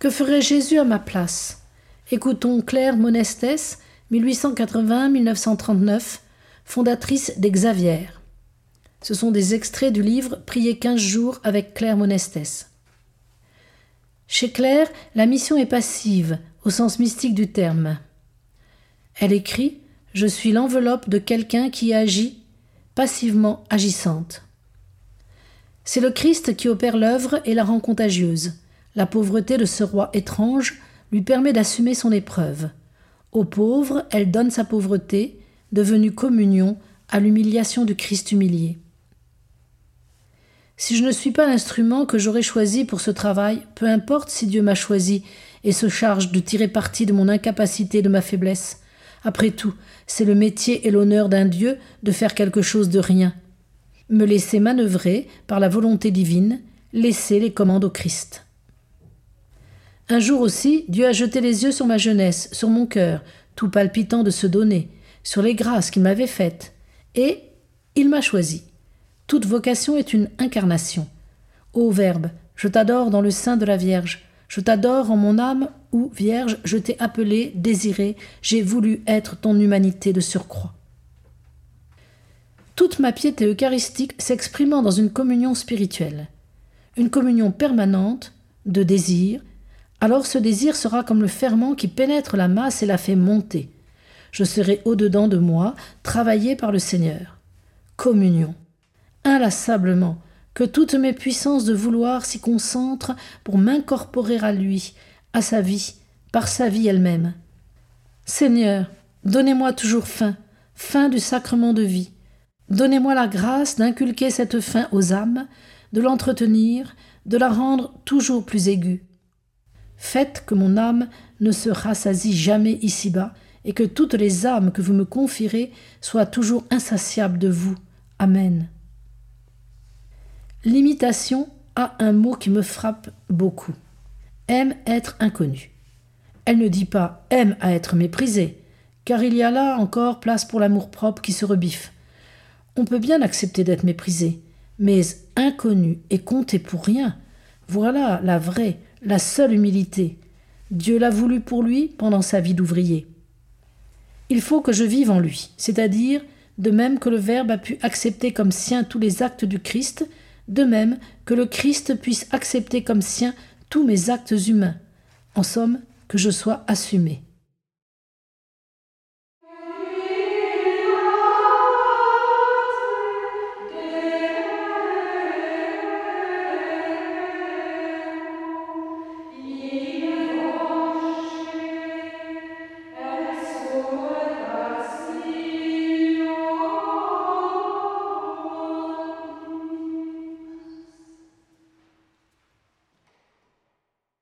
Que ferait Jésus à ma place? Écoutons Claire Monestès, 1880-1939, fondatrice des Xavier. Ce sont des extraits du livre Prier 15 jours avec Claire Monestès. Chez Claire, la mission est passive, au sens mystique du terme. Elle écrit Je suis l'enveloppe de quelqu'un qui agit, passivement agissante. C'est le Christ qui opère l'œuvre et la rend contagieuse. La pauvreté de ce roi étrange lui permet d'assumer son épreuve. Aux pauvres, elle donne sa pauvreté, devenue communion à l'humiliation du Christ humilié. Si je ne suis pas l'instrument que j'aurais choisi pour ce travail, peu importe si Dieu m'a choisi et se charge de tirer parti de mon incapacité, de ma faiblesse. Après tout, c'est le métier et l'honneur d'un Dieu de faire quelque chose de rien. Me laisser manœuvrer par la volonté divine, laisser les commandes au Christ. Un jour aussi, Dieu a jeté les yeux sur ma jeunesse, sur mon cœur, tout palpitant de se donner, sur les grâces qu'il m'avait faites, et il m'a choisi. Toute vocation est une incarnation. Ô Verbe, je t'adore dans le sein de la Vierge, je t'adore en mon âme où, Vierge, je t'ai appelé, désiré, j'ai voulu être ton humanité de surcroît. Toute ma piété eucharistique s'exprimant dans une communion spirituelle, une communion permanente de désir, alors ce désir sera comme le ferment qui pénètre la masse et la fait monter. Je serai au-dedans de moi, travaillé par le Seigneur. Communion inlassablement, que toutes mes puissances de vouloir s'y concentrent pour m'incorporer à lui, à sa vie, par sa vie elle-même. Seigneur, donnez-moi toujours faim, faim du sacrement de vie. Donnez-moi la grâce d'inculquer cette faim aux âmes, de l'entretenir, de la rendre toujours plus aiguë. Faites que mon âme ne se rassasie jamais ici-bas, et que toutes les âmes que vous me confierez soient toujours insatiables de vous. Amen. L'imitation a un mot qui me frappe beaucoup. Aime être inconnu. Elle ne dit pas aime à être méprisé, car il y a là encore place pour l'amour-propre qui se rebiffe. On peut bien accepter d'être méprisé, mais inconnu et compté pour rien, voilà la vraie, la seule humilité. Dieu l'a voulu pour lui pendant sa vie d'ouvrier. Il faut que je vive en lui, c'est-à-dire, de même que le Verbe a pu accepter comme sien tous les actes du Christ, de même que le Christ puisse accepter comme sien tous mes actes humains, en somme, que je sois assumé.